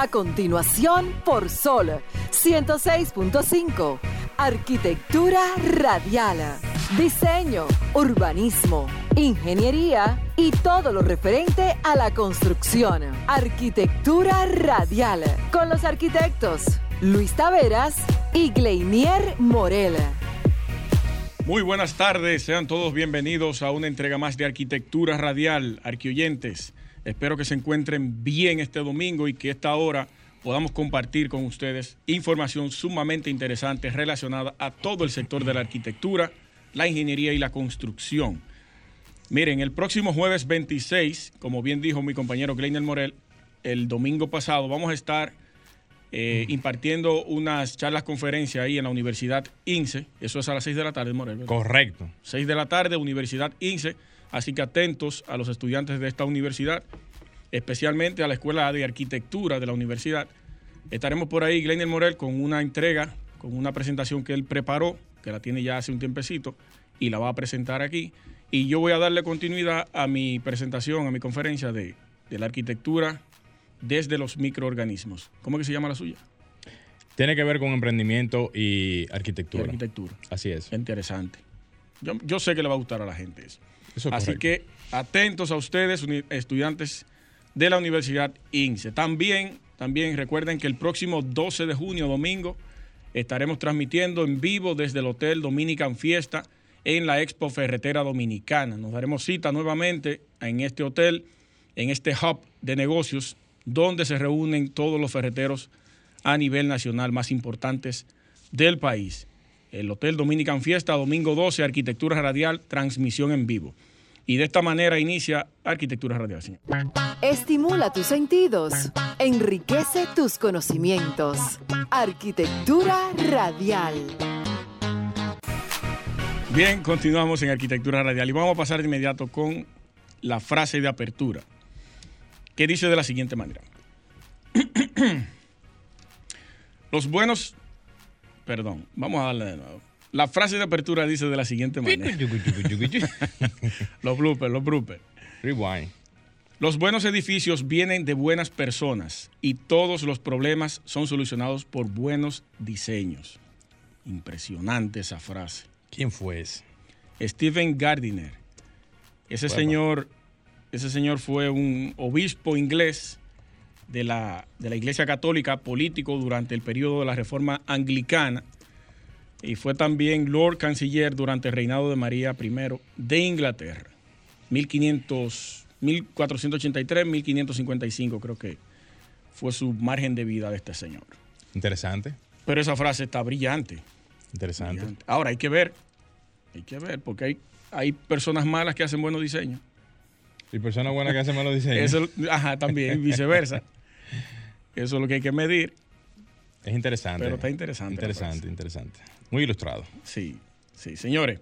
A continuación, por Sol 106.5. Arquitectura radial. Diseño, urbanismo, ingeniería y todo lo referente a la construcción. Arquitectura radial. Con los arquitectos Luis Taveras y Gleinier Morel. Muy buenas tardes, sean todos bienvenidos a una entrega más de Arquitectura Radial, arquioyentes. Espero que se encuentren bien este domingo y que esta hora podamos compartir con ustedes información sumamente interesante relacionada a todo el sector de la arquitectura, la ingeniería y la construcción. Miren, el próximo jueves 26, como bien dijo mi compañero Gleiner Morel, el domingo pasado vamos a estar eh, impartiendo unas charlas conferencias ahí en la Universidad INSE. Eso es a las 6 de la tarde, Morel. Correcto. 6 de la tarde, Universidad INSE. Así que atentos a los estudiantes de esta universidad, especialmente a la Escuela de Arquitectura de la universidad. Estaremos por ahí, Glenn Morel, con una entrega, con una presentación que él preparó, que la tiene ya hace un tiempecito, y la va a presentar aquí. Y yo voy a darle continuidad a mi presentación, a mi conferencia de, de la arquitectura desde los microorganismos. ¿Cómo que se llama la suya? Tiene que ver con emprendimiento y arquitectura. Y arquitectura. Así es. Interesante. Yo, yo, sé que le va a gustar a la gente eso. Eso Así que atentos a ustedes, estudiantes de la Universidad INSE. También, también recuerden que el próximo 12 de junio, domingo, estaremos transmitiendo en vivo desde el Hotel Dominican Fiesta en la Expo Ferretera Dominicana. Nos daremos cita nuevamente en este hotel, en este hub de negocios donde se reúnen todos los ferreteros a nivel nacional más importantes del país. El Hotel Dominican Fiesta, domingo 12, Arquitectura Radial, transmisión en vivo. Y de esta manera inicia Arquitectura Radial. Estimula tus sentidos, enriquece tus conocimientos. Arquitectura Radial. Bien, continuamos en Arquitectura Radial y vamos a pasar de inmediato con la frase de apertura que dice de la siguiente manera. Los buenos, perdón, vamos a darle de nuevo. La frase de apertura dice de la siguiente manera. los bloopers, los bloopers. Rewind. Los buenos edificios vienen de buenas personas y todos los problemas son solucionados por buenos diseños. Impresionante esa frase. ¿Quién fue ese? Stephen Gardiner. Ese bueno. señor ese señor fue un obispo inglés de la, de la Iglesia Católica, político durante el periodo de la Reforma Anglicana, y fue también Lord Canciller durante el reinado de María I de Inglaterra, 1500, 1483, 1555 creo que fue su margen de vida de este señor. Interesante. Pero esa frase está brillante. Interesante. Brillante. Ahora hay que ver, hay que ver, porque hay, hay personas malas que hacen buenos diseños. Y personas buenas que hacen malos diseños. Eso, ajá, también, viceversa. Eso es lo que hay que medir. Es interesante. Pero está interesante. Interesante, interesante. Muy ilustrado. Sí, sí. Señores,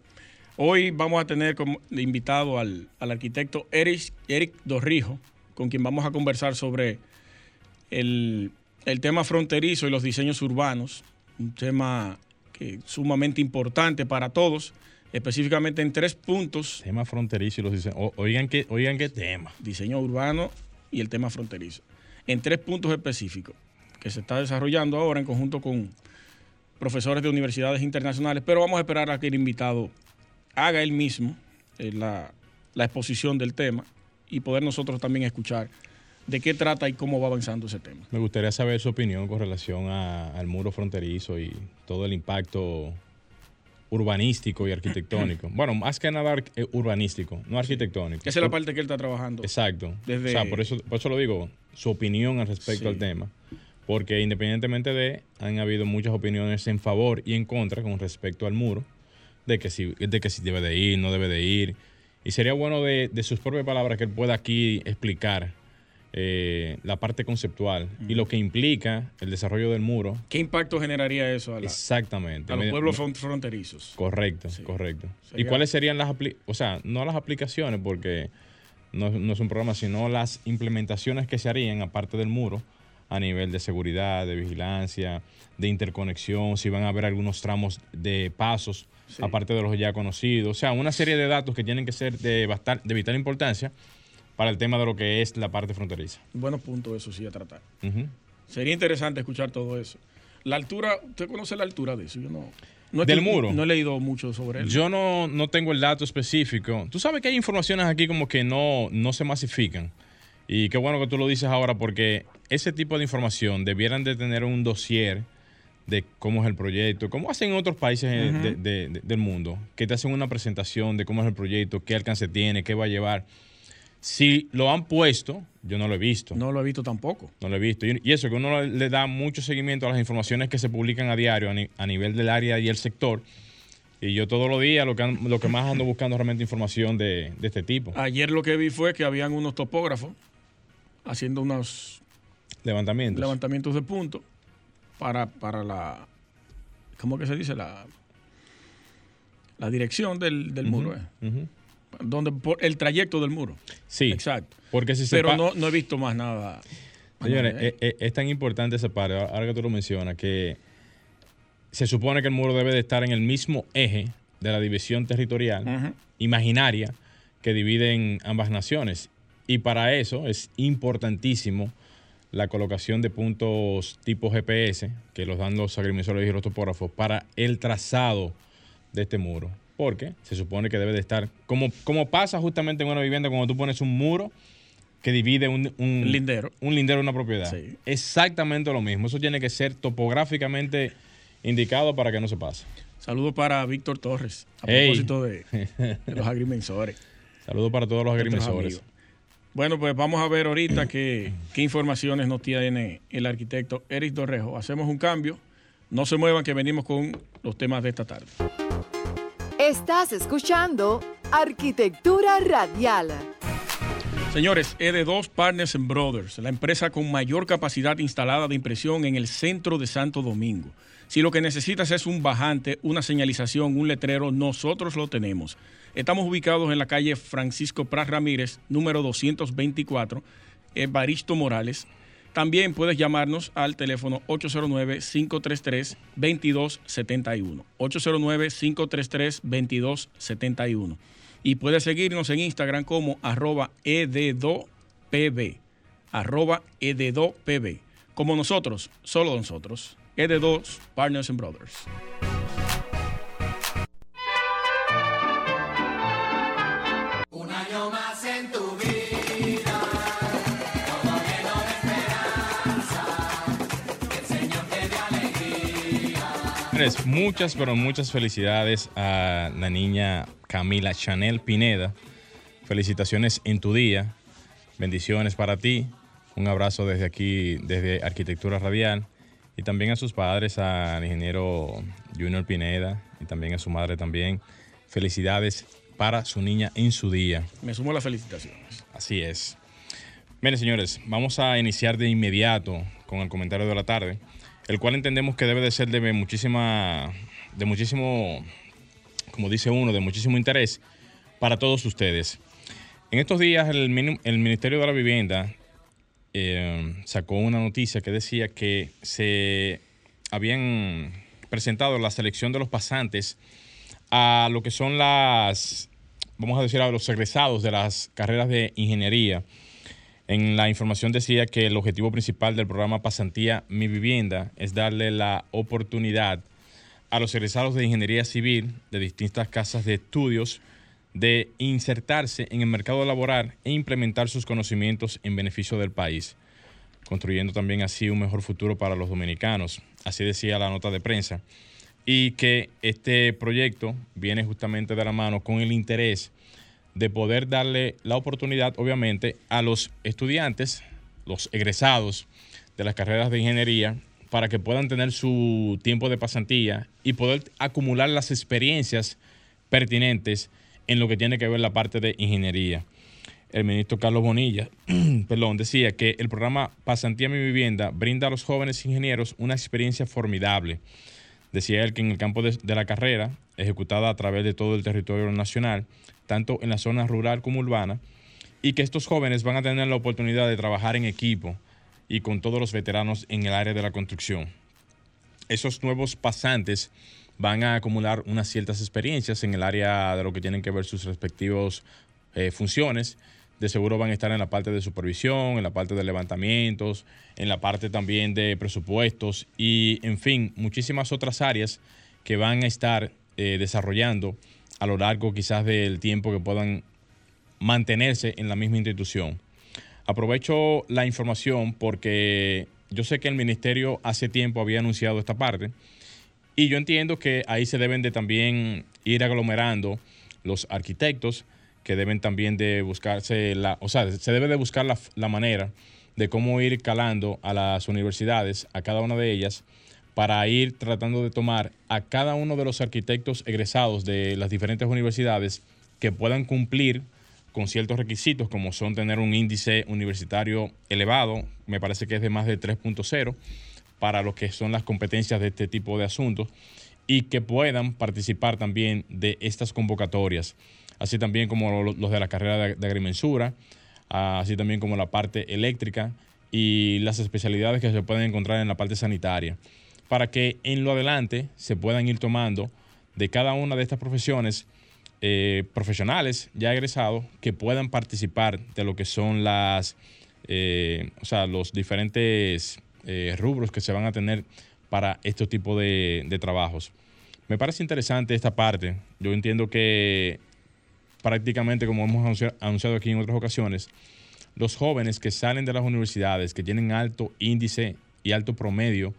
hoy vamos a tener como invitado al, al arquitecto Eric, Eric Dorrijo, con quien vamos a conversar sobre el, el tema fronterizo y los diseños urbanos. Un tema que sumamente importante para todos específicamente en tres puntos. Tema fronterizo y los diseños. Oigan qué, oigan qué tema. Diseño urbano y el tema fronterizo. En tres puntos específicos que se está desarrollando ahora en conjunto con profesores de universidades internacionales, pero vamos a esperar a que el invitado haga él mismo eh, la, la, exposición del tema y poder nosotros también escuchar de qué trata y cómo va avanzando ese tema. Me gustaría saber su opinión con relación a, al muro fronterizo y todo el impacto urbanístico y arquitectónico. bueno, más que nada eh, urbanístico, no arquitectónico. Esa es la parte que él está trabajando. Exacto. Desde... O sea, por eso, por eso lo digo, su opinión al respecto sí. al tema. Porque independientemente de, han habido muchas opiniones en favor y en contra con respecto al muro, de que si, de que si debe de ir, no debe de ir. Y sería bueno de, de sus propias palabras que él pueda aquí explicar eh, la parte conceptual y lo que implica el desarrollo del muro. ¿Qué impacto generaría eso a, la, Exactamente. a los pueblos fronterizos? Correcto, sí. correcto. Sería... ¿Y cuáles serían las, o sea, no las aplicaciones, porque no, no, es un programa, sino las implementaciones que se harían aparte del muro a nivel de seguridad, de vigilancia, de interconexión, si van a haber algunos tramos de pasos, sí. aparte de los ya conocidos. O sea, una serie de datos que tienen que ser de, bastar, de vital importancia para el tema de lo que es la parte fronteriza. Buenos puntos eso sí a tratar. Uh -huh. Sería interesante escuchar todo eso. La altura, ¿usted conoce la altura de eso? Yo no. no ¿Del muro? No he leído mucho sobre él. Yo no, no tengo el dato específico. Tú sabes que hay informaciones aquí como que no, no se masifican. Y qué bueno que tú lo dices ahora porque ese tipo de información debieran de tener un dossier de cómo es el proyecto, como hacen en otros países del mundo, que te hacen una presentación de cómo es el proyecto, qué alcance tiene, qué va a llevar. Si lo han puesto, yo no lo he visto. No lo he visto tampoco. No lo he visto. Y eso, que uno le da mucho seguimiento a las informaciones que se publican a diario a, nivel del área y el sector. Y yo todos los días lo que, lo que más ando buscando realmente información de, de, este tipo. Ayer lo que vi fue que habían unos topógrafos haciendo unos levantamientos, levantamientos de puntos para, para la, ¿cómo que se dice? La, la dirección del, muro. Eh. Donde, por el trayecto del muro. Sí. Exacto. Porque si Pero no, no, he visto más nada. Señores, eh, eh, es, tan importante ese par, ahora que tú lo mencionas, que se supone que el muro debe de estar en el mismo eje de la división territorial imaginaria que dividen ambas naciones. Y para eso es importantísimo la colocación de puntos tipo GPS, que los dan los agrimensores y los topógrafos, para el trazado de este muro. Porque se supone que debe de estar, como, como pasa justamente en una vivienda cuando tú pones un muro que divide un, lindero. Un lindero de una propiedad. Exactamente lo mismo. Eso tiene que ser topográficamente indicado para que no se pase. Saludos para Víctor Torres, a propósito de, los agrimensores. Saludos para todos los agrimensores. Bueno, pues vamos a ver ahorita qué, qué informaciones nos tiene el arquitecto Eric Dorrejo. Hacemos un cambio. No se muevan que venimos con los temas de esta tarde. Estás escuchando Arquitectura Radial. Señores, ED2 Partners and Brothers, la empresa con mayor capacidad instalada de impresión en el centro de Santo Domingo. Si lo que necesitas es un bajante, una señalización, un letrero, nosotros lo tenemos. Estamos ubicados en la calle Francisco Pras Ramírez, número 224, Baristo Morales. También puedes llamarnos al teléfono 809-533-2271. 809-533-2271. Y puedes seguirnos en Instagram como arroba ed2pb. Arroba ed2pb. Como nosotros, solo nosotros. ed2 Partners and Brothers. Muchas, pero muchas felicidades a la niña Camila Chanel Pineda. Felicitaciones en tu día. Bendiciones para ti. Un abrazo desde aquí, desde Arquitectura Radial. Y también a sus padres, al ingeniero Junior Pineda y también a su madre también. Felicidades para su niña en su día. Me sumo a las felicitaciones. Así es. Miren, señores, vamos a iniciar de inmediato con el comentario de la tarde el cual entendemos que debe de ser de muchísima, de muchísimo, como dice uno, de muchísimo interés para todos ustedes. En estos días el, Ministerio de la Vivienda eh, sacó una noticia que decía que se habían presentado la selección de los pasantes a lo que son las, vamos a decir, a los egresados de las carreras de ingeniería en la información decía que el objetivo principal del programa Pasantía Mi Vivienda es darle la oportunidad a los egresados de ingeniería civil de distintas casas de estudios de insertarse en el mercado laboral e implementar sus conocimientos en beneficio del país, construyendo también así un mejor futuro para los dominicanos. Así decía la nota de prensa. Y que este proyecto viene justamente de la mano con el interés de poder darle la oportunidad, obviamente, a los estudiantes, los egresados de las carreras de ingeniería, para que puedan tener su tiempo de pasantía y poder acumular las experiencias pertinentes en lo que tiene que ver la parte de ingeniería. El ministro Carlos Bonilla perdón, decía que el programa Pasantía Mi Vivienda brinda a los jóvenes ingenieros una experiencia formidable. Decía él que en el campo de la carrera, ejecutada a través de todo el territorio nacional, tanto en la zona rural como urbana, y que estos jóvenes van a tener la oportunidad de trabajar en equipo y con todos los veteranos en el área de la construcción. Esos nuevos pasantes van a acumular unas ciertas experiencias en el área de lo que tienen que ver sus respectivos eh, funciones, de seguro van a estar en la parte de supervisión, en la parte de levantamientos, en la parte también de presupuestos y, en fin, muchísimas otras áreas que van a estar eh, desarrollando a lo largo quizás del tiempo que puedan mantenerse en la misma institución. Aprovecho la información porque yo sé que el ministerio hace tiempo había anunciado esta parte y yo entiendo que ahí se deben de también ir aglomerando los arquitectos que deben también de buscarse la, o sea, se debe de buscar la, la manera de cómo ir calando a las universidades, a cada una de ellas, para ir tratando de tomar a cada uno de los arquitectos egresados de las diferentes universidades que puedan cumplir con ciertos requisitos como son tener un índice universitario elevado, me parece que es de más de 3.0 para lo que son las competencias de este tipo de asuntos y que puedan participar también de estas convocatorias, así también como los de la carrera de, agrimensura, así también como la parte eléctrica y las especialidades que se pueden encontrar en la parte sanitaria, para que en lo adelante se puedan ir tomando de cada una de estas profesiones eh, profesionales ya egresados que puedan participar de lo que son las, eh, o sea, los diferentes eh, rubros que se van a tener para este tipo de trabajos. Me parece interesante esta parte. Yo entiendo que prácticamente, como hemos anunciado aquí en otras ocasiones, los jóvenes que salen de las universidades, que tienen alto índice y alto promedio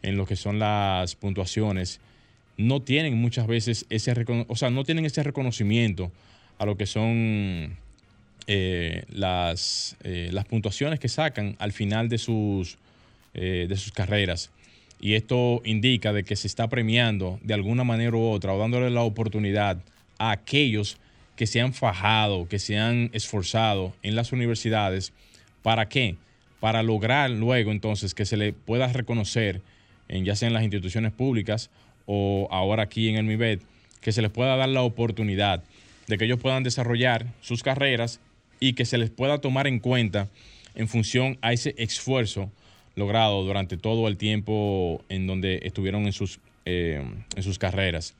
en lo que son las puntuaciones, no tienen muchas veces ese, o sea, no tienen ese reconocimiento a lo que son eh, las, eh, las puntuaciones que sacan al final de sus, eh, de sus carreras. Y esto indica de que se está premiando de alguna manera u otra o dándole la oportunidad a aquellos que se han fajado, que se han esforzado en las universidades. ¿Para qué? Para lograr luego entonces que se le pueda reconocer, en, ya sea en las instituciones públicas o ahora aquí en el MIBET, que se les pueda dar la oportunidad de que ellos puedan desarrollar sus carreras y que se les pueda tomar en cuenta en función a ese esfuerzo logrado durante todo el tiempo en donde estuvieron en sus, eh, en sus carreras.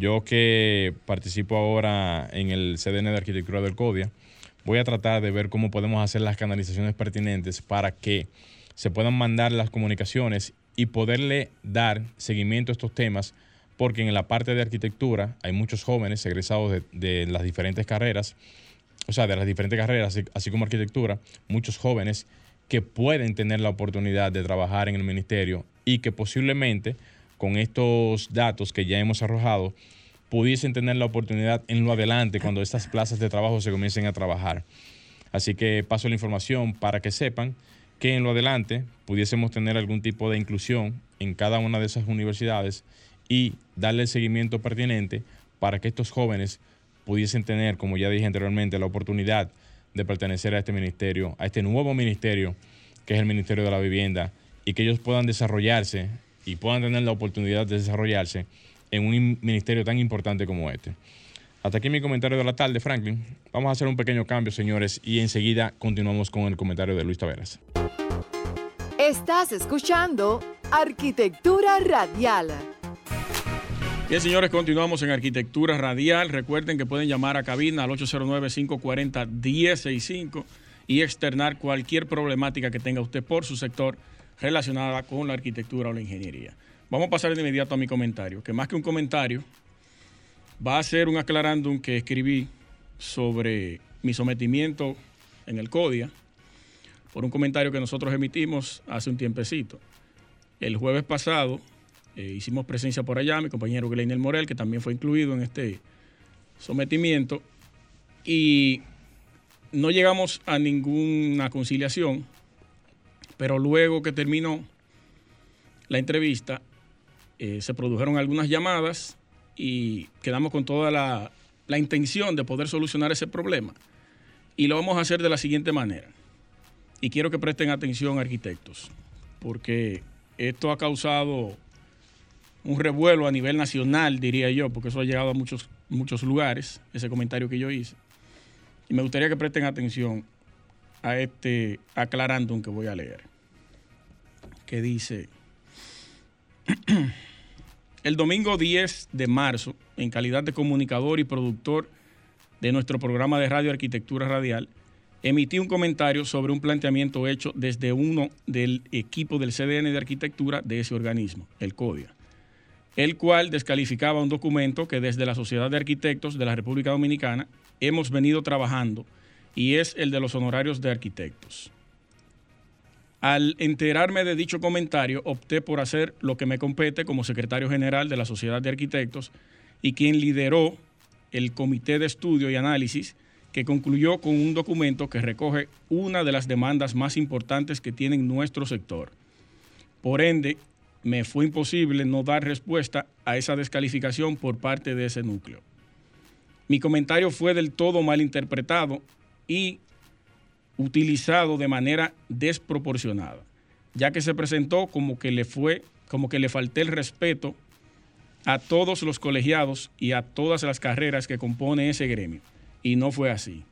Yo que participo ahora en el CDN de Arquitectura del CODIA, voy a tratar de ver cómo podemos hacer las canalizaciones pertinentes para que se puedan mandar las comunicaciones y poderle dar seguimiento a estos temas, porque en la parte de arquitectura hay muchos jóvenes egresados de, las diferentes carreras, o sea, de las diferentes carreras, así, como arquitectura, muchos jóvenes que pueden tener la oportunidad de trabajar en el ministerio y que posiblemente con estos datos que ya hemos arrojado, pudiesen tener la oportunidad en lo adelante cuando estas plazas de trabajo se comiencen a trabajar. Así que paso la información para que sepan que en lo adelante pudiésemos tener algún tipo de inclusión en cada una de esas universidades y darle el seguimiento pertinente para que estos jóvenes pudiesen tener, como ya dije anteriormente, la oportunidad de pertenecer a este ministerio, a este nuevo ministerio que es el Ministerio de la Vivienda, y que ellos puedan desarrollarse y puedan tener la oportunidad de desarrollarse en un ministerio tan importante como este. Hasta aquí mi comentario de la tarde, Franklin. Vamos a hacer un pequeño cambio, señores, y enseguida continuamos con el comentario de Luis Taveras. Estás escuchando Arquitectura Radial. Bien, señores, continuamos en Arquitectura Radial. Recuerden que pueden llamar a cabina al 809-540-1065 y externar cualquier problemática que tenga usted por su sector relacionada con la arquitectura o la ingeniería. Vamos a pasar de inmediato a mi comentario, que más que un comentario, va a ser un aclarándum que escribí sobre mi sometimiento en el CODIA por un comentario que nosotros emitimos hace un tiempecito. El jueves pasado eh, hicimos presencia por allá, mi compañero Gleiner Morel, que también fue incluido en este sometimiento, y no llegamos a ninguna conciliación, pero luego que terminó la entrevista, eh, se produjeron algunas llamadas y quedamos con toda la, la intención de poder solucionar ese problema. Y lo vamos a hacer de la siguiente manera y quiero que presten atención arquitectos, porque esto ha causado un revuelo a nivel nacional, diría yo, porque eso ha llegado a muchos, muchos lugares, ese comentario que yo hice. Y me gustaría que presten atención a este aclarándum que voy a leer, que dice, el domingo 10 de marzo, en calidad de comunicador y productor de nuestro programa de radio Arquitectura Radial, emití un comentario sobre un planteamiento hecho desde uno del equipo del CDN de arquitectura de ese organismo, el CODIA, el cual descalificaba un documento que desde la Sociedad de Arquitectos de la República Dominicana hemos venido trabajando y es el de los honorarios de arquitectos. Al enterarme de dicho comentario, opté por hacer lo que me compete como secretario general de la Sociedad de Arquitectos y quien lideró el Comité de Estudio y Análisis que concluyó con un documento que recoge una de las demandas más importantes que tiene nuestro sector. Por ende, me fue imposible no dar respuesta a esa descalificación por parte de ese núcleo. Mi comentario fue del todo mal interpretado y utilizado de manera desproporcionada, ya que se presentó como que le fue, como que le falté el respeto a todos los colegiados y a todas las carreras que compone ese gremio y no fue así.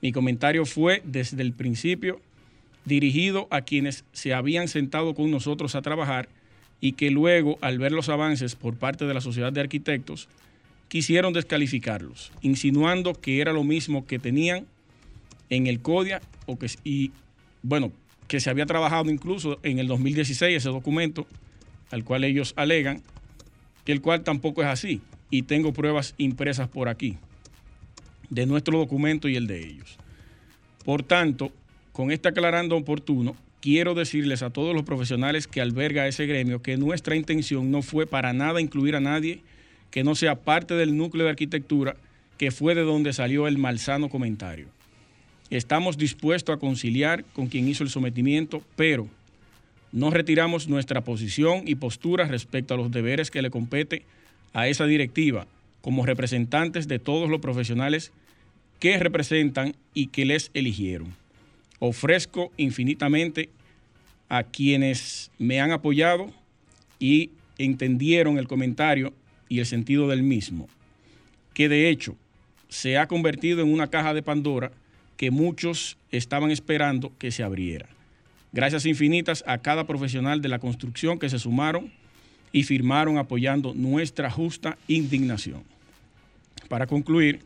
Mi comentario fue desde el principio dirigido a quienes se habían sentado con nosotros a trabajar y que luego, al ver los avances por parte de la Sociedad de Arquitectos, quisieron descalificarlos, insinuando que era lo mismo que tenían en el CODIA o que, y bueno, que se había trabajado incluso en el 2016 ese documento al cual ellos alegan, el cual tampoco es así. Y tengo pruebas impresas por aquí de nuestro documento y el de ellos. Por tanto, con este aclarando oportuno, quiero decirles a todos los profesionales que alberga ese gremio que nuestra intención no fue para nada incluir a nadie que no sea parte del núcleo de arquitectura que fue de donde salió el malsano comentario. Estamos dispuestos a conciliar con quien hizo el sometimiento, pero no retiramos nuestra posición y postura respecto a los deberes que le compete a esa directiva como representantes de todos los profesionales que representan y que les eligieron. Ofrezco infinitamente a quienes me han apoyado y entendieron el comentario y el sentido del mismo, que de hecho se ha convertido en una caja de Pandora que muchos estaban esperando que se abriera. Gracias infinitas a cada profesional de la construcción que se sumaron y firmaron apoyando nuestra justa indignación. Para concluir,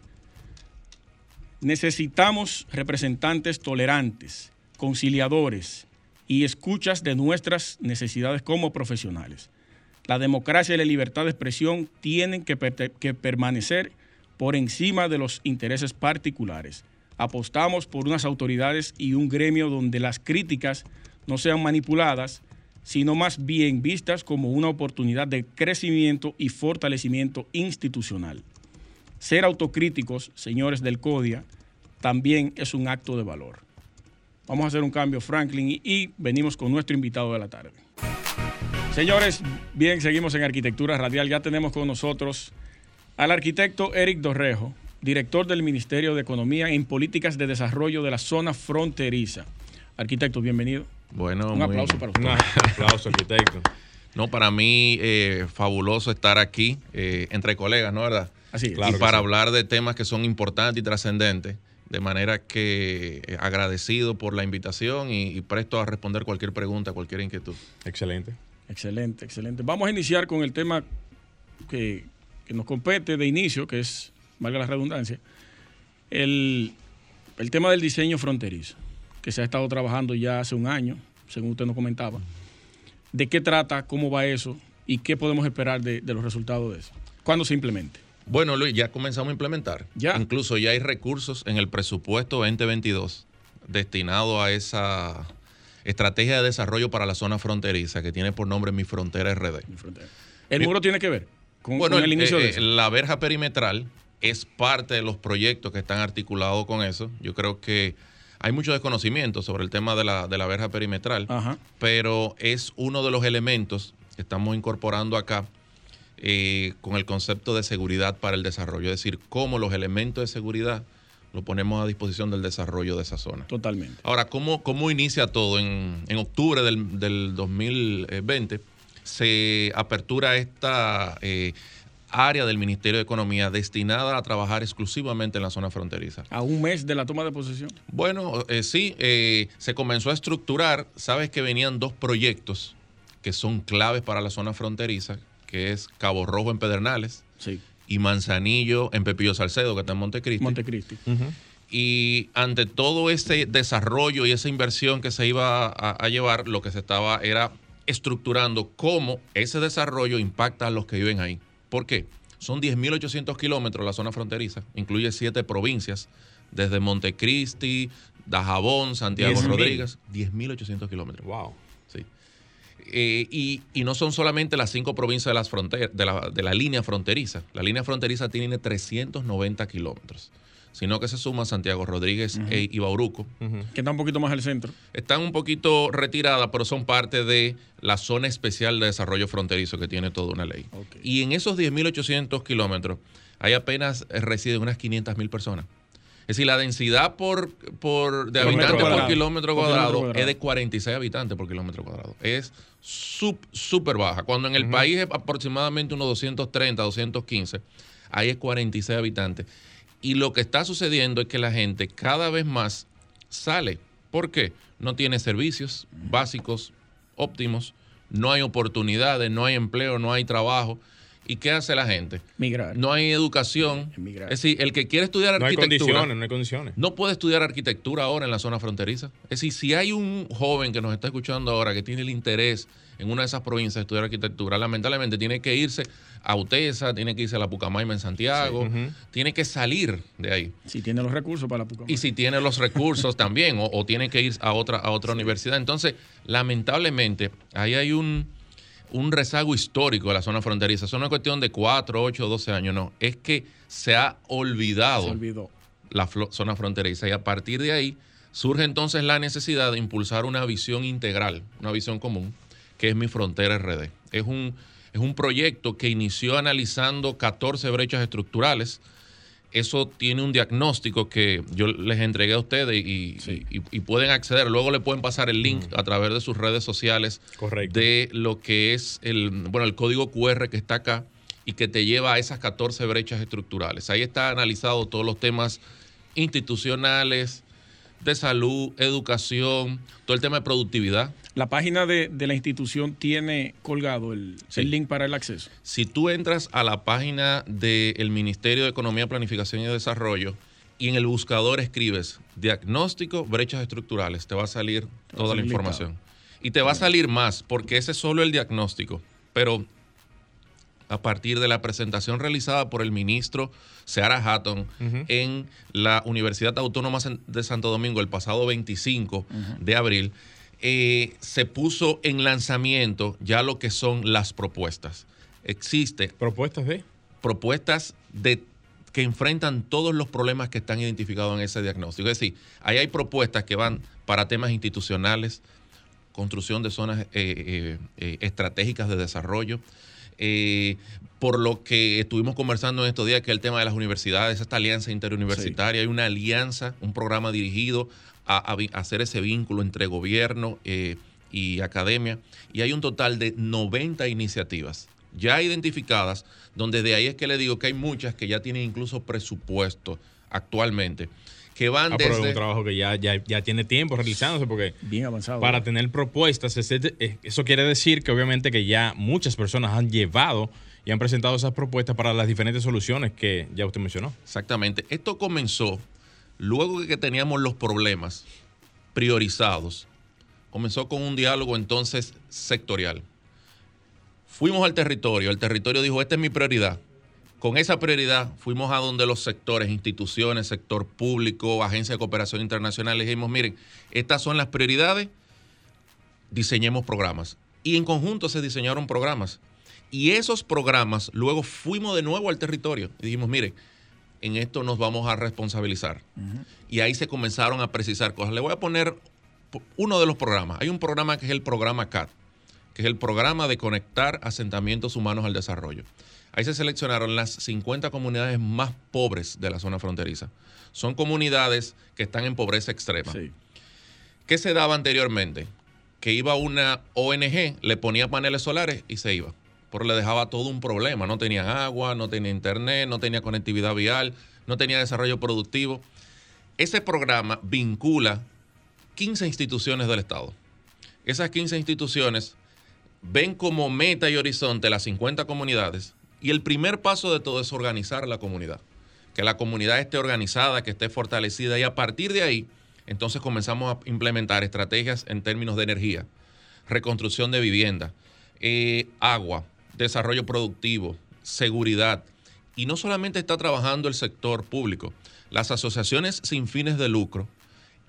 necesitamos representantes tolerantes, conciliadores y escuchas de nuestras necesidades como profesionales. La democracia y la libertad de expresión tienen que, que permanecer por encima de los intereses particulares. Apostamos por unas autoridades y un gremio donde las críticas no sean manipuladas, sino más bien vistas como una oportunidad de crecimiento y fortalecimiento institucional. Ser autocríticos, señores del CODIA, también es un acto de valor. Vamos a hacer un cambio, Franklin, y, venimos con nuestro invitado de la tarde. Señores, bien, seguimos en Arquitectura Radial. Ya tenemos con nosotros al arquitecto Eric Dorrejo, director del Ministerio de Economía en Políticas de Desarrollo de la Zona Fronteriza. Arquitecto, bienvenido. Bueno, un aplauso para usted. Un aplauso, arquitecto. No, para mí, eh, fabuloso estar aquí eh, entre colegas, ¿no? ¿Verdad? Así Y para hablar de temas que son importantes y trascendentes. De manera que eh, agradecido por la invitación y, presto a responder cualquier pregunta, cualquier inquietud. Excelente. Excelente, excelente. Vamos a iniciar con el tema que, nos compete de inicio, que es, valga la redundancia, el, tema del diseño fronterizo, que se ha estado trabajando ya hace un año, según usted nos comentaba. ¿De qué trata? ¿Cómo va eso? ¿Y qué podemos esperar de, de los resultados de eso? ¿Cuándo se implemente? Bueno, Luis, ya comenzamos a implementar. Ya. Incluso ya hay recursos en el presupuesto 2022 destinado a esa estrategia de desarrollo para la zona fronteriza que tiene por nombre Mi Frontera RD. ¿El muro tiene que ver con, el inicio de eh, eso? La verja perimetral es parte de los proyectos que están articulados con eso. Yo creo que hay mucho desconocimiento sobre el tema de la, de la verja perimetral, pero es uno de los elementos que estamos incorporando acá eh, con el concepto de seguridad para el desarrollo, es decir, cómo los elementos de seguridad lo ponemos a disposición del desarrollo de esa zona. Totalmente. Ahora, ¿cómo, cómo inicia todo? En, octubre del, del, 2020 se apertura esta eh, área del Ministerio de Economía destinada a trabajar exclusivamente en la zona fronteriza. ¿A un mes de la toma de posesión? Bueno, eh, sí, se comenzó a estructurar, sabes que venían dos proyectos que son claves para la zona fronteriza, que es Cabo Rojo en Pedernales, y Manzanillo en Pepillo Salcedo, que está en Montecristi. Montecristi. Y ante todo ese desarrollo y esa inversión que se iba a, llevar, lo que se estaba era estructurando cómo ese desarrollo impacta a los que viven ahí. ¿Por qué? Son 10.800 kilómetros la zona fronteriza, incluye siete provincias, desde Montecristi, Dajabón, Santiago Rodríguez, 10.800 kilómetros. Wow. Sí. Eh, y, no son solamente las cinco provincias de, las de, la, de la línea fronteriza. La línea fronteriza tiene 390 kilómetros sino que se suma Santiago Rodríguez e, y Bauruco. Que está un poquito más al centro. Están un poquito retiradas, pero son parte de la zona especial de desarrollo fronterizo que tiene toda una ley. Y en esos 10.800 kilómetros hay apenas eh, residen unas 500.000 personas. Es decir, la densidad por, por de habitantes por kilómetro cuadrado, es de 46 habitantes por kilómetro cuadrado. Es súper baja. Cuando en el país es aproximadamente unos 230, 215, ahí es 46 habitantes. Y lo que está sucediendo es que la gente cada vez más sale. ¿Por qué? No tiene servicios básicos óptimos, no hay oportunidades, no hay empleo, no hay trabajo. ¿Y qué hace la gente? Migrar. No hay educación. Es decir, el que quiere estudiar arquitectura. No hay condiciones, no hay condiciones. No puede estudiar arquitectura ahora en la zona fronteriza. Es decir, si hay un joven que nos está escuchando ahora que tiene el interés en una de esas provincias de estudiar arquitectura, lamentablemente tiene que irse a Utesa, tiene que irse a la Pucamaima en Santiago, tiene que salir de ahí. Si tiene los recursos para la Pucamaima. Y si tiene los recursos también, o, tiene que ir a otra, a otra universidad. Entonces, lamentablemente, ahí hay un un rezago histórico de la zona fronteriza. Eso no es cuestión de 4, 8, 12 años, no. Es que se ha olvidado la zona fronteriza y a partir de ahí surge entonces la necesidad de impulsar una visión integral, una visión común, que es Mi Frontera RD. Es un, es un proyecto que inició analizando 14 brechas estructurales eso tiene un diagnóstico que yo les entregué a ustedes y, pueden acceder. Luego le pueden pasar el link mm. a través de sus redes sociales de lo que es el, bueno, el código QR que está acá y que te lleva a esas 14 brechas estructurales. Ahí está analizado todos los temas institucionales, de salud, educación, todo el tema de productividad. La página de, la institución tiene colgado el, link para el acceso. Si tú entras a la página del Ministerio de Economía, Planificación y Desarrollo y en el buscador escribes diagnóstico, brechas estructurales, te va a salir toda la información. Y te va a salir más, porque ese es solo el diagnóstico. Pero a partir de la presentación realizada por el ministro Seara Hatton en la Universidad Autónoma de Santo Domingo el pasado 25 de abril, eh, se puso en lanzamiento ya lo que son las propuestas. Existe. ¿Propuestas de? Propuestas de que enfrentan todos los problemas que están identificados en ese diagnóstico. Es decir, ahí hay propuestas que van para temas institucionales, construcción de zonas eh, eh, estratégicas de desarrollo, eh, por lo que estuvimos conversando en estos días, que el tema de las universidades, esta alianza interuniversitaria, hay una alianza, un programa dirigido a, hacer ese vínculo entre gobierno eh, y academia, y hay un total de 90 iniciativas ya identificadas, donde de ahí es que le digo que hay muchas que ya tienen incluso presupuesto actualmente que van ah, desde... Pero es un trabajo que ya, ya, tiene tiempo realizándose porque Bien avanzado, para tener propuestas, eh, eso quiere decir que obviamente que ya muchas personas han llevado y han presentado esas propuestas para las diferentes soluciones que ya usted mencionó. Exactamente. Esto comenzó luego de que teníamos los problemas priorizados. Comenzó con un diálogo entonces sectorial. Fuimos al territorio, el territorio dijo, esta es mi prioridad con esa prioridad fuimos a donde los sectores, instituciones, sector público, agencia de cooperación internacional, dijimos, miren, estas son las prioridades, diseñemos programas. Y en conjunto se diseñaron programas. Y esos programas luego fuimos de nuevo al territorio y dijimos, miren, en esto nos vamos a responsabilizar. Y ahí se comenzaron a precisar cosas. Le voy a poner uno de los programas. Hay un programa que es el programa CAT, que es el programa de conectar asentamientos humanos al desarrollo. Ahí se seleccionaron las 50 comunidades más pobres de la zona fronteriza. Son comunidades que están en pobreza extrema. ¿Qué se daba anteriormente? Que iba una ONG, le ponía paneles solares y se iba. Pero le dejaba todo un problema. No tenía agua, no tenía internet, no tenía conectividad vial, no tenía desarrollo productivo. Ese programa vincula 15 instituciones del Estado. Esas 15 instituciones ven como meta y horizonte las 50 comunidades y el primer paso de todo es organizar la comunidad. que la comunidad esté organizada, que esté fortalecida y a partir de ahí, entonces comenzamos a implementar estrategias en términos de energía, reconstrucción de vivienda, eh, agua, desarrollo productivo, seguridad. Y no solamente está trabajando el sector público, las asociaciones sin fines de lucro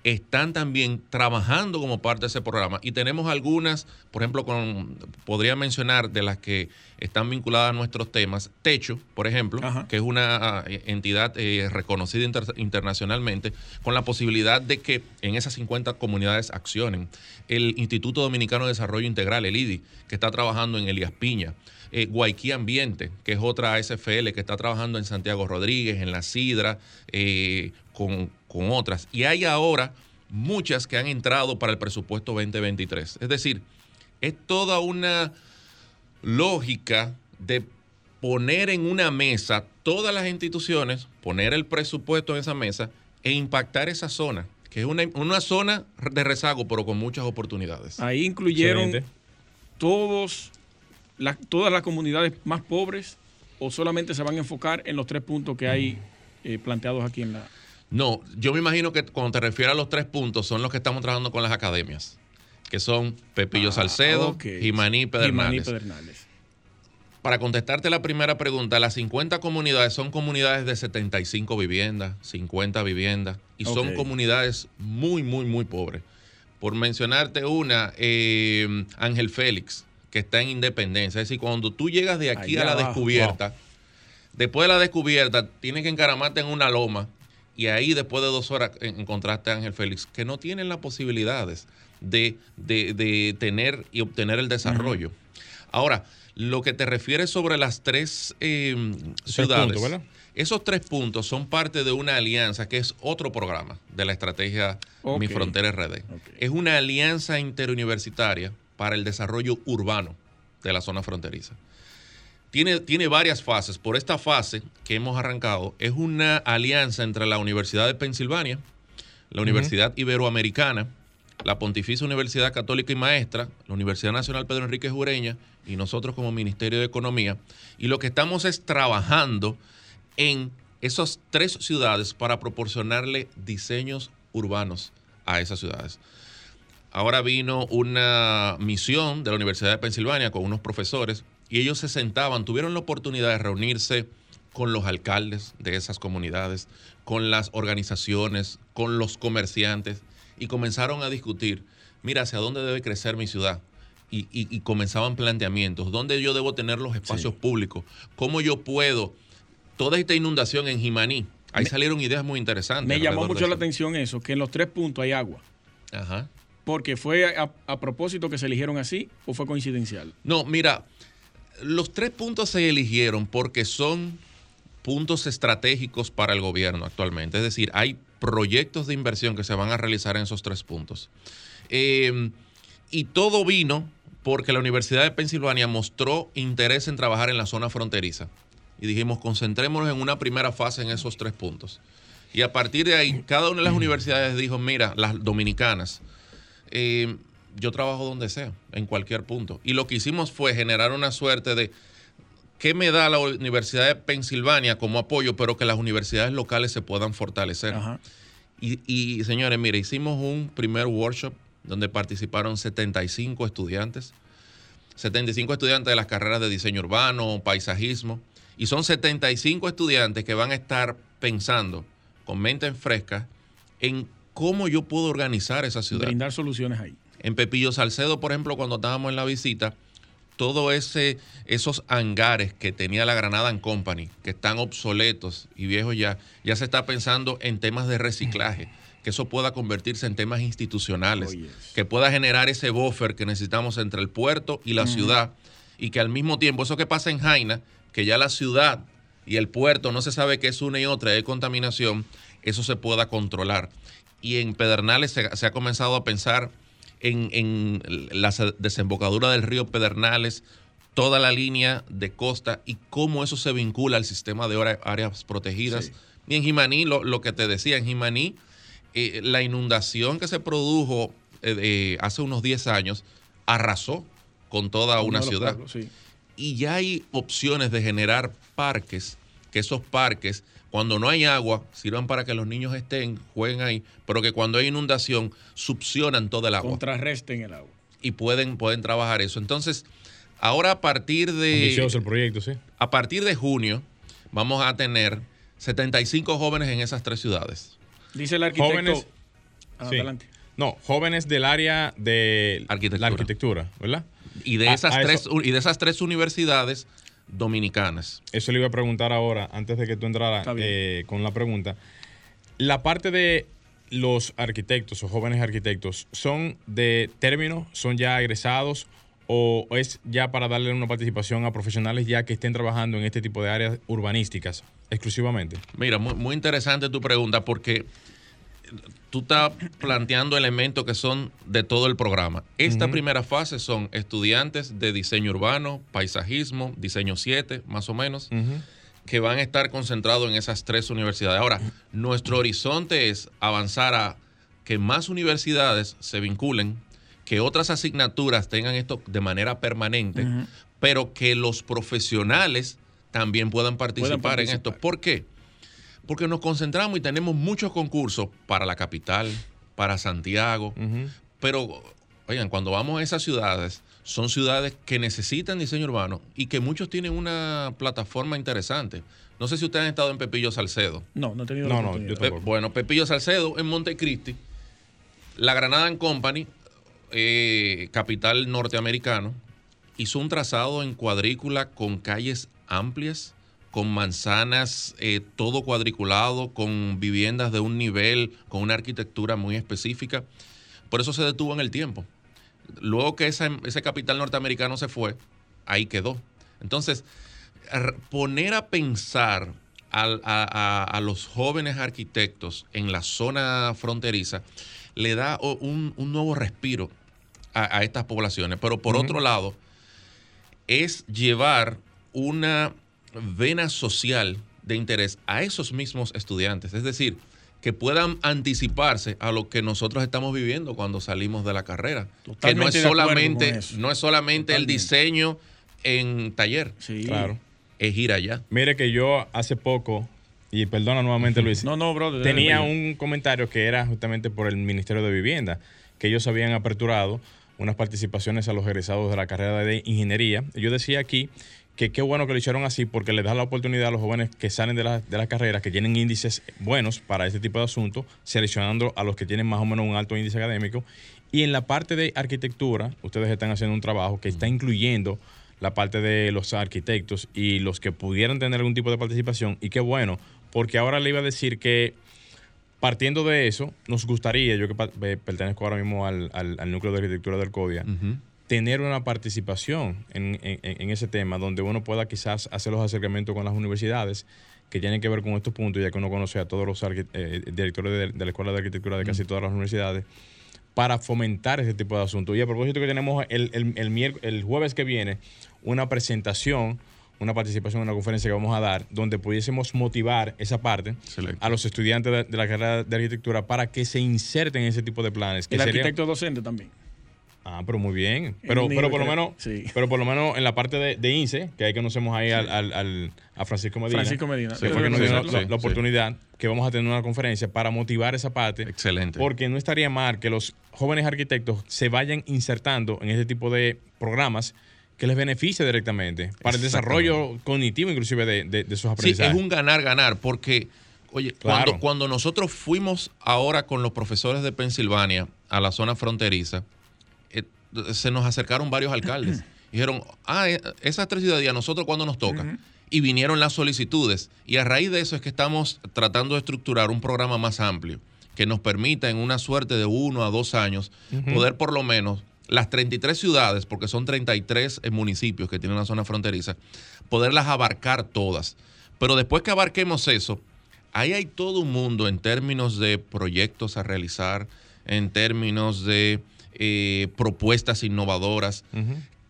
están también trabajando como parte de ese programa y tenemos algunas, por ejemplo, con, podría mencionar de las que están vinculadas a nuestros temas, Techo, por ejemplo, que es una ah, entidad eh, reconocida internacionalmente, con la posibilidad de que en esas 50 comunidades accionen. El Instituto Dominicano de Desarrollo Integral, el IDI, que está trabajando en Elías Piña. Eh, Guayquí Ambiente, que es otra ASFL que está trabajando en Santiago Rodríguez, en La Sidra, eh, con con otras. Y hay ahora muchas que han entrado para el presupuesto 2023. Es decir, es toda una lógica de poner en una mesa todas las instituciones, poner el presupuesto en esa mesa e impactar esa zona, que es una, zona de rezago, pero con muchas oportunidades. Ahí incluyeron todos todas las comunidades más pobres o solamente se van a enfocar en los tres puntos que hay eh, planteados aquí en la... No, yo me imagino que cuando te refieres a los tres puntos son los que estamos trabajando con las academias, que son Pepillo ah, Salcedo, Jimaní, Pedernales. Pedernales. Para contestarte la primera pregunta, las 50 comunidades son comunidades de 75 viviendas, 50 viviendas, y son comunidades muy, muy, muy pobres. Por mencionarte una, eh, Ángel Félix, que está en Independencia. Es decir, cuando tú llegas de aquí a la descubierta, después de la descubierta, tienes que encaramarte en una loma y ahí después de dos horas encontraste a Ángel Félix, que no tienen las posibilidades de, tener y obtener el desarrollo. Ahora, lo que te refieres sobre las tres eh, ciudades, esos tres puntos son parte de una alianza que es otro programa de la estrategia Mi Frontera RD. Es una alianza interuniversitaria para el desarrollo urbano de la zona fronteriza tiene, varias fases. Por esta fase que hemos arrancado, es una alianza entre la Universidad de Pensilvania, la Universidad Iberoamericana, la Pontificia Universidad Católica y Maestra, la Universidad Nacional Pedro Enrique Jureña y nosotros como Ministerio de Economía. Y lo que estamos es trabajando en esas tres ciudades para proporcionarle diseños urbanos a esas ciudades. Ahora vino una misión de la Universidad de Pensilvania con unos profesores y ellos se sentaban, tuvieron la oportunidad de reunirse con los alcaldes de esas comunidades, con las organizaciones, con los comerciantes y comenzaron a discutir, mira, ¿hacia dónde debe crecer mi ciudad? Y, comenzaban planteamientos, ¿dónde yo debo tener los espacios públicos? ¿Cómo yo puedo? Toda esta inundación en Jimaní, ahí salieron ideas muy interesantes. Me llamó mucho la atención eso, que en los tres puntos hay agua. Ajá. Porque fue a, a propósito que se eligieron así o fue coincidencial. No, mira, los tres puntos se eligieron porque son puntos estratégicos para el gobierno actualmente. Es decir, hay proyectos de inversión que se van a realizar en esos tres puntos. Em, y todo vino porque la Universidad de Pensilvania mostró interés en trabajar en la zona fronteriza. Y dijimos, concentrémonos en una primera fase en esos tres puntos. Y a partir de ahí, cada una de las universidades dijo, mira, las dominicanas, eh, yo trabajo donde sea, en cualquier punto. Y lo que hicimos fue generar una suerte de qué me da la Universidad de Pensilvania como apoyo, pero que las universidades locales se puedan fortalecer. Y, señores, mire, hicimos un primer workshop donde participaron 75 estudiantes, 75 estudiantes de las carreras de diseño urbano, paisajismo, y son 75 estudiantes que van a estar pensando con mente fresca en cómo yo puedo organizar esa ciudad. Brindar soluciones ahí. En Pepillo Salcedo, por ejemplo, cuando estábamos en la visita, todos esos hangares que tenía la Granada Company, que están obsoletos y viejos ya, ya se está pensando en temas de reciclaje, que eso pueda convertirse en temas institucionales, que pueda generar ese buffer que necesitamos entre el puerto y la ciudad, y que al mismo tiempo, eso que pasa en Jaina, que ya la ciudad y el puerto no se sabe qué es una y otra, hay contaminación, eso se pueda controlar. Y en Pedernales se ha comenzado a pensar en, la desembocadura del río Pedernales, toda la línea de costa y cómo eso se vincula al sistema de áreas protegidas. Y en Jimaní, lo, que te decía, en Jimaní, eh, la inundación que se produjo eh, hace unos 10 años arrasó con toda una ciudad. Y ya hay opciones de generar parques, que esos parques cuando no hay agua, sirvan para que los niños estén, jueguen ahí, pero que cuando hay inundación, succionan todo el agua. Contrarresten el agua. Y pueden, pueden trabajar eso. Entonces, ahora a partir de. el proyecto, sí. A partir de junio, vamos a tener 75 jóvenes en esas tres ciudades. Dice el arquitecto. Jóvenes, adelante. No, jóvenes del área de la arquitectura, ¿verdad? Y de, esas tres, y de esas tres universidades dominicanas. Eso le iba a preguntar ahora, antes de que tú entraras eh, con la pregunta. La parte de los arquitectos o jóvenes arquitectos, ¿son de término? ¿Son ya egresados? ¿O es ya para darle una participación a profesionales ya que estén trabajando en este tipo de áreas urbanísticas exclusivamente? Mira, muy, muy interesante tu pregunta porque tú estás planteando elementos que son de todo el programa. Esta primera fase son estudiantes de diseño urbano, paisajismo, diseño 7, más o menos, que van a estar concentrados en esas tres universidades. Ahora, nuestro horizonte es avanzar a que más universidades se vinculen, que otras asignaturas tengan esto de manera permanente, pero que los profesionales también puedan participar, participar. en esto. ¿Por qué? Porque nos concentramos y tenemos muchos concursos para la capital, para Santiago, pero oigan, cuando vamos a esas ciudades, son ciudades que necesitan diseño urbano y que muchos tienen una plataforma interesante. No sé si ustedes han estado en Pepillo Salcedo. No, no he tenido no, no, Bueno, Pepillo Salcedo en Montecristi, la Granada Company, eh, capital norteamericano, hizo un trazado en cuadrícula con calles amplias, con manzanas, eh, todo cuadriculado, con viviendas de un nivel, con una arquitectura muy específica. Por eso se detuvo en el tiempo. Luego que ese capital norteamericano se fue, ahí quedó. Entonces, poner a pensar a, los jóvenes arquitectos en la zona fronteriza le da un, nuevo respiro a, estas poblaciones. Pero por otro lado, es llevar una vena social de interés a esos mismos estudiantes. Es decir, que puedan anticiparse a lo que nosotros estamos viviendo cuando salimos de la carrera. que no es solamente, no es solamente el diseño en taller. Sí. Claro. Es ir allá. Mire que yo hace poco, y perdona nuevamente Luis, no, no, brother, tenía un comentario que era justamente por el Ministerio de Vivienda, que ellos habían aperturado unas participaciones a los egresados de la carrera de ingeniería. Yo decía aquí que qué bueno que lo hicieron así porque le da la oportunidad a los jóvenes que salen de la, de la carrera, que tienen índices buenos para este tipo de asuntos, seleccionando a los que tienen más o menos un alto índice académico. Y en la parte de arquitectura, ustedes están haciendo un trabajo que está incluyendo la parte de los arquitectos y los que pudieran tener algún tipo de participación. Y qué bueno, porque ahora le iba a decir que partiendo de eso, nos gustaría, yo que pertenezco ahora mismo al, núcleo de arquitectura del CODIA, tener una participación en, ese tema, donde uno pueda quizás hacer los acercamientos con las universidades que tienen que ver con estos puntos, ya que uno conoce a todos los eh, directores de, la Escuela de Arquitectura de casi todas las universidades, para fomentar ese tipo de asuntos. Y a propósito que tenemos el, el, el, jueves que viene una presentación, una participación en una conferencia que vamos a dar, donde pudiésemos motivar esa parte a los estudiantes de, la carrera de arquitectura para que se inserten en ese tipo de planes. el arquitecto docente también. Ah, pero muy bien. Pero, pero por lo menos, pero por lo menos en la parte de, de INSE, que ahí conocemos ahí al, al, a Francisco Medina. Francisco Medina. Que fue que nos dio la, oportunidad que vamos a tener una conferencia para motivar esa parte. Excelente. Porque no estaría mal que los jóvenes arquitectos se vayan insertando en este tipo de programas que les beneficie directamente para el desarrollo cognitivo inclusive de, de, sus aprendizajes. Sí, es un ganar-ganar porque, oye, cuando, cuando nosotros fuimos ahora con los profesores de Pensilvania a la zona fronteriza, se nos acercaron varios alcaldes. Dijeron, ah, e, esas tres ciudades, ¿a nosotros cuándo nos toca? Y vinieron las solicitudes. Y a raíz de eso es que estamos tratando de estructurar un programa más amplio que nos permita en una suerte de uno a dos años poder por lo menos las 33 ciudades, porque son 33 eh, municipios que tienen una zona fronteriza, poderlas abarcar todas. Pero después que abarquemos eso, ahí hay todo un mundo en términos de proyectos a realizar, en términos de eh, propuestas innovadoras,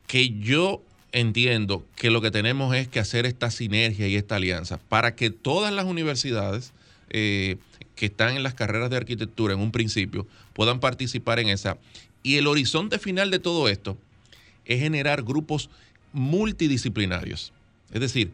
que yo entiendo que lo que tenemos es que hacer esta sinergia y esta alianza para que todas las universidades eh, que están en las carreras de arquitectura en un principio puedan participar en esa. Y el horizonte final de todo esto es generar grupos multidisciplinarios. Es decir,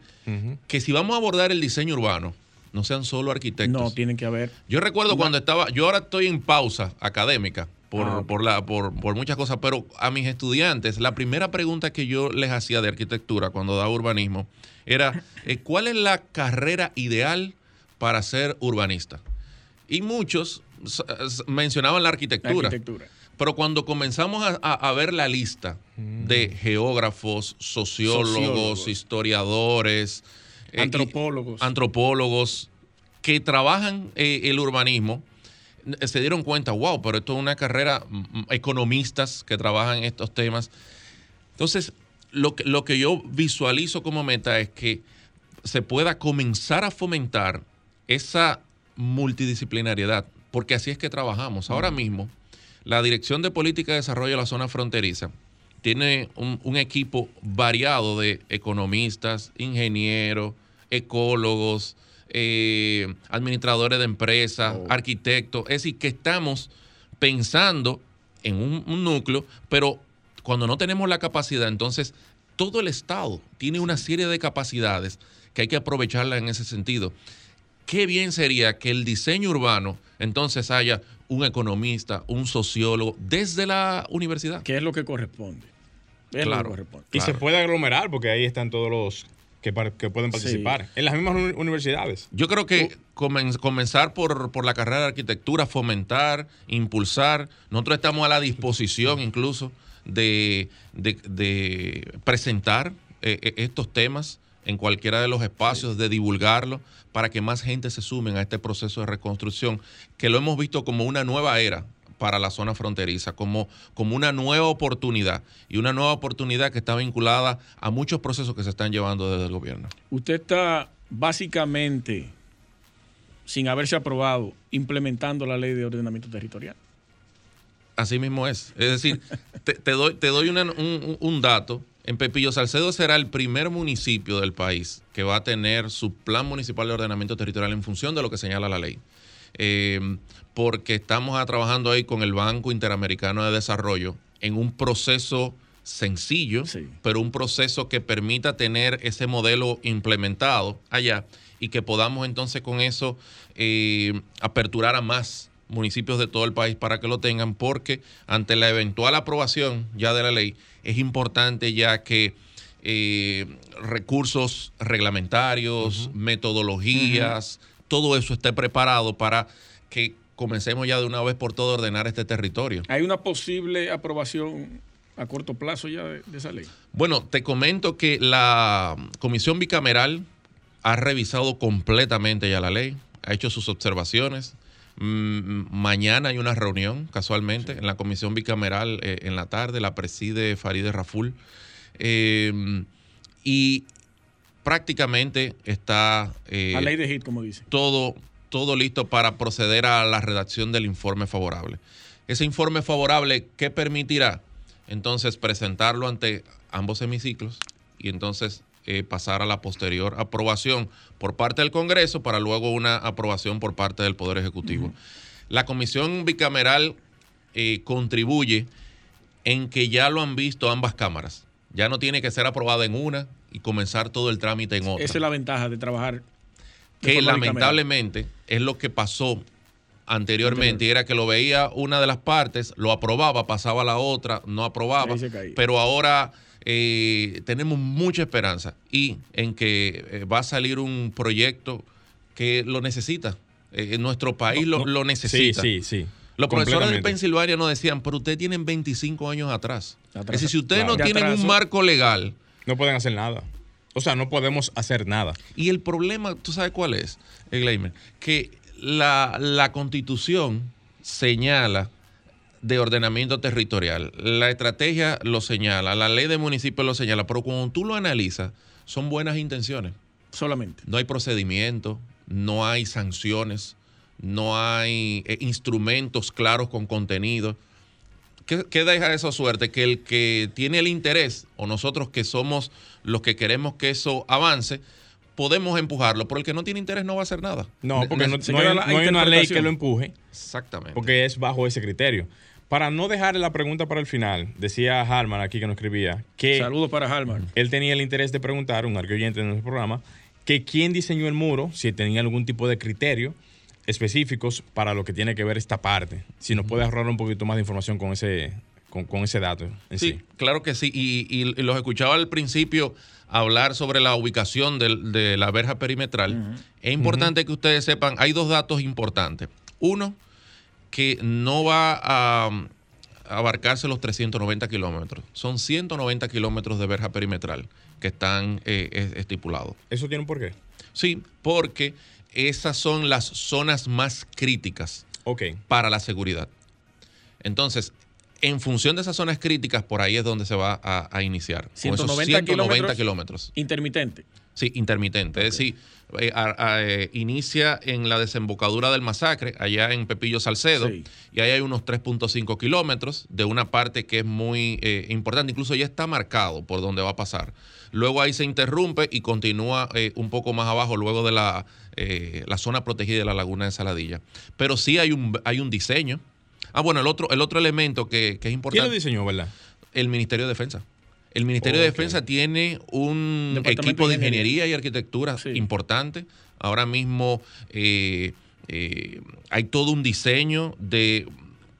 que si vamos a abordar el diseño urbano, no sean solo arquitectos. No, tienen que haber. Yo recuerdo cuando estaba, yo ahora estoy en pausa académica por, ah, por, la, por, por, muchas cosas, pero a mis estudiantes, la primera pregunta que yo les hacía de arquitectura cuando daba urbanismo era, eh, ¿cuál es la carrera ideal para ser urbanista? Y muchos mencionaban la arquitectura. Pero cuando comenzamos a, ver la lista de mm. geógrafos, sociólogos, historiadores, eh, antropólogos, antropólogos que trabajan eh, el urbanismo, se dieron cuenta, wow, pero esto es una carrera, economistas que trabajan estos temas. Entonces, lo que, lo que yo visualizo como meta es que se pueda comenzar a fomentar esa multidisciplinariedad, porque así es que trabajamos. Ahora mismo, la Dirección de Política de Desarrollo de la Zona Fronteriza tiene un, equipo variado de economistas, ingenieros, ecólogos, eh, administradores de empresas, oh. arquitectos. Es decir, que estamos pensando en un, núcleo, pero cuando no tenemos la capacidad, entonces todo el Estado tiene una serie de capacidades que hay que aprovecharla en ese sentido qué bien sería que el diseño urbano entonces haya un economista, un sociólogo desde la universidad. ¿Qué es lo que corresponde? claro, Y se puede aglomerar porque ahí están todos los que, pueden participar en las mismas universidades. Yo creo que comenzar por, la carrera de arquitectura, fomentar, impulsar. Nosotros estamos a la disposición incluso de, presentar eh, eh, estos temas en cualquiera de los espacios, de divulgarlo para que más gente se sumen a este proceso de reconstrucción, que lo hemos visto como una nueva era para la zona fronteriza, como, como una nueva oportunidad y una nueva oportunidad que está vinculada a muchos procesos que se están llevando desde el gobierno. Usted está básicamente, sin haberse aprobado, implementando la ley de ordenamiento territorial. Así mismo es. Es decir, te, doy, te doy un, un dato en Pepillo Salcedo será el primer municipio del país que va a tener su plan municipal de ordenamiento territorial en función de lo que señala la ley. Eh, porque estamos trabajando ahí con el Banco Interamericano de Desarrollo en un proceso sencillo, pero un proceso que permita tener ese modelo implementado allá y que podamos entonces con eso eh, aperturar a más municipios de todo el país para que lo tengan, porque ante la eventual aprobación ya de la ley, es importante ya que eh, recursos reglamentarios, metodologías, todo eso esté preparado para que comencemos ya de una vez por todo a ordenar este territorio. ¿Hay una posible aprobación a corto plazo ya de, esa ley? Bueno, te comento que la comisión bicameral ha revisado completamente ya la ley, ha hecho sus observaciones. Mm, mañana hay una reunión, casualmente, en la comisión bicameral eh, en la tarde, la preside Farideh Raful. Em, y prácticamente está... Eh, ley de HIT, como dice. Todo, todo listo para proceder a la redacción del informe favorable. Ese informe favorable, ¿qué permitirá? Entonces presentarlo ante ambos hemiciclos y entonces eh, pasar a la posterior aprobación por parte del Congreso para luego una aprobación por parte del Poder Ejecutivo. La comisión bicameral eh, contribuye en que ya lo han visto ambas cámaras. Ya no tiene que ser aprobada en una y comenzar todo el trámite en otra. Esa es la ventaja de trabajar. que lamentablemente es lo que pasó anteriormente, y era que lo veía una de las partes, lo aprobaba, pasaba a la otra, no aprobaba, pero ahora eh, tenemos mucha esperanza y en que eh, va a salir un proyecto que lo necesita. Eh, en nuestro país lo, necesita. Sí, sí, sí. Los profesores de Pensilvania nos decían, pero ustedes tienen 25 años atrás. es decir, si ustedes no tienen un marco legal... No pueden hacer nada. O sea, no podemos hacer nada. Y el problema, ¿tú sabes cuál es, Gleimer? Que la, la constitución señala de ordenamiento territorial. La estrategia lo señala, la ley de municipio lo señala, pero cuando tú lo analizas, son buenas intenciones. Solamente. No hay procedimiento, no hay sanciones, no hay eh, instrumentos claros con contenido. ¿Qué, ¿Qué, deja esa suerte? Que el que tiene el interés, o nosotros que somos los que queremos que eso avance, podemos empujarlo, pero el que no tiene interés no va a hacer nada. No, porque no, hay, una ley que lo empuje. Exactamente. Porque es bajo ese criterio. Para no dejar la pregunta para el final, decía Harman aquí que nos escribía que. Saludos para Harman. Él tenía el interés de preguntar, un oyente de nuestro programa, que quién diseñó el muro, si tenía algún tipo de criterio específicos para lo que tiene que ver esta parte. Si nos puede ahorrar un poquito más de información con ese, con, ese dato. sí, claro que sí. Y, los escuchaba al principio hablar sobre la ubicación de, la verja perimetral. Es importante que ustedes sepan, hay dos datos importantes. Uno, que no va a, abarcarse los 390 kilómetros. Son 190 kilómetros de verja perimetral que están eh, estipulados. ¿Eso tiene un porqué? Sí, porque esas son las zonas más críticas para la seguridad. Entonces, en función de esas zonas críticas, por ahí es donde se va a, iniciar. 190, kilómetros. Intermitente. Sí, intermitente. Es decir, eh, eh, inicia en la desembocadura del masacre, allá en Pepillo Salcedo, y ahí hay unos 3.5 kilómetros de una parte que es muy eh, importante, incluso ya está marcado por donde va a pasar. Luego ahí se interrumpe y continúa un poco más abajo, luego de la, la zona protegida de la laguna de Saladilla. Pero sí hay un, hay un diseño Ah, bueno, el otro, el otro elemento que, es importante. ¿Quién lo diseñó, verdad? El Ministerio de Defensa. El Ministerio de Defensa tiene un equipo de ingeniería y arquitectura importante. Ahora mismo eh, eh, hay todo un diseño de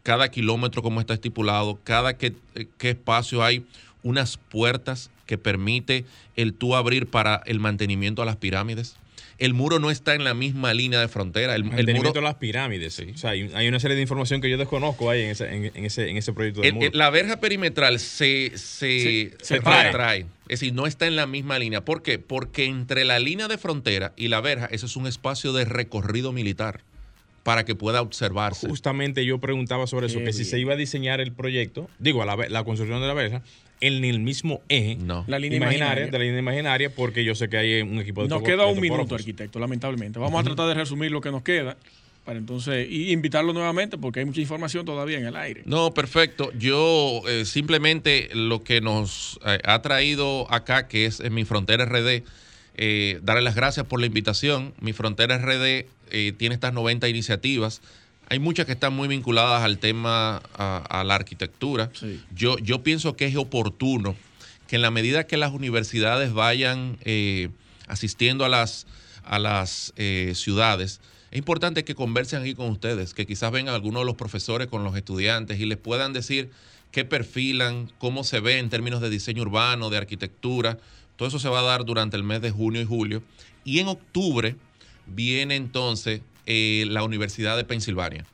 cada kilómetro como está estipulado, cada qué, qué espacio hay, unas puertas que permite el tú abrir para el mantenimiento a las pirámides el muro no está en la misma línea de frontera. El, el muro de las pirámides. Sí. O sea, hay, una serie de información que yo desconozco ahí en ese, en, ese, en ese proyecto del muro. La verja perimetral se, se, se, trae. Es decir, no está en la misma línea. ¿Por qué? Porque entre la línea de frontera y la verja, eso es un espacio de recorrido militar para que pueda observarse. Justamente yo preguntaba sobre eso, que si se iba a diseñar el proyecto, digo, la, la construcción de la verja, en el mismo eje no. la línea imaginaria, de la línea imaginaria, porque yo sé que hay un equipo de Nos queda un minuto, arquitecto, lamentablemente. Vamos a tratar de resumir lo que nos queda para entonces y invitarlo nuevamente porque hay mucha información todavía en el aire. No, perfecto. Yo eh, simplemente lo que nos eh, ha traído acá, que es en Mi Frontera RD, eh, darle las gracias por la invitación. Mi Frontera RD tiene estas 90 iniciativas hay muchas que están muy vinculadas al tema, a, la arquitectura. Yo, yo pienso que es oportuno que en la medida que las universidades vayan eh, asistiendo a las, a las eh, ciudades, es importante que conversen aquí con ustedes, que quizás vengan algunos de los profesores con los estudiantes y les puedan decir qué perfilan, cómo se ve en términos de diseño urbano, de arquitectura. Todo eso se va a dar durante el mes de junio y julio. Y en octubre viene entonces eh, la Universidad de Pensilvania.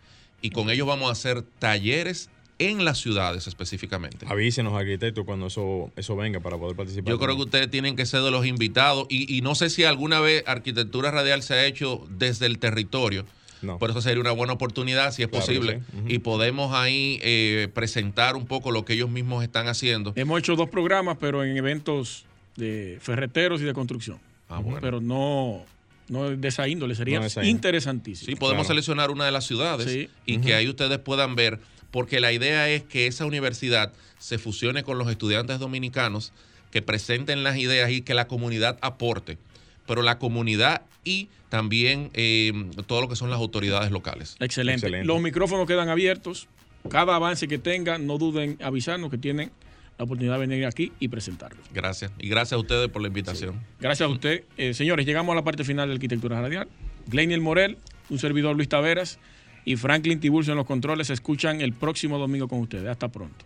Y con ellos vamos a hacer talleres en las ciudades específicamente. Avísenos, arquitectos, cuando eso, eso venga para poder participar. Yo creo que ustedes tienen que ser de los invitados y, no sé si alguna vez arquitectura radial se ha hecho desde el territorio. No. Por eso sería una buena oportunidad, si es posible, y podemos ahí eh, presentar un poco lo que ellos mismos están haciendo. Hemos hecho dos programas, pero en eventos de ferreteros y de construcción. Ah, bueno. Pero no, no de esa índole, sería interesantísimo. Sí, podemos seleccionar una de las ciudades y que ahí ustedes puedan ver, porque la idea es que esa universidad se fusione con los estudiantes dominicanos, que presenten las ideas y que la comunidad aporte, pero la comunidad y también eh, todo lo que son las autoridades locales. Excelente. Los micrófonos quedan abiertos. Cada avance que tengan, no duden en avisarnos que tienen la oportunidad de venir aquí y presentarlo. Gracias. Y gracias a ustedes por la invitación. Gracias a usted. Eh, señores, llegamos a la parte final de Arquitectura Radial. Gleiniel Morel, un servidor Luis Taveras y Franklin Tiburcio en los controles se escuchan el próximo domingo con ustedes. Hasta pronto.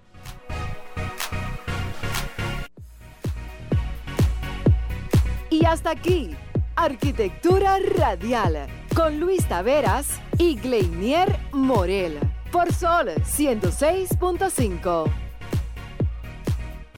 Y hasta aquí, Arquitectura Radial, con Luis Taveras y Gleinier Morel, por Sol 106.5.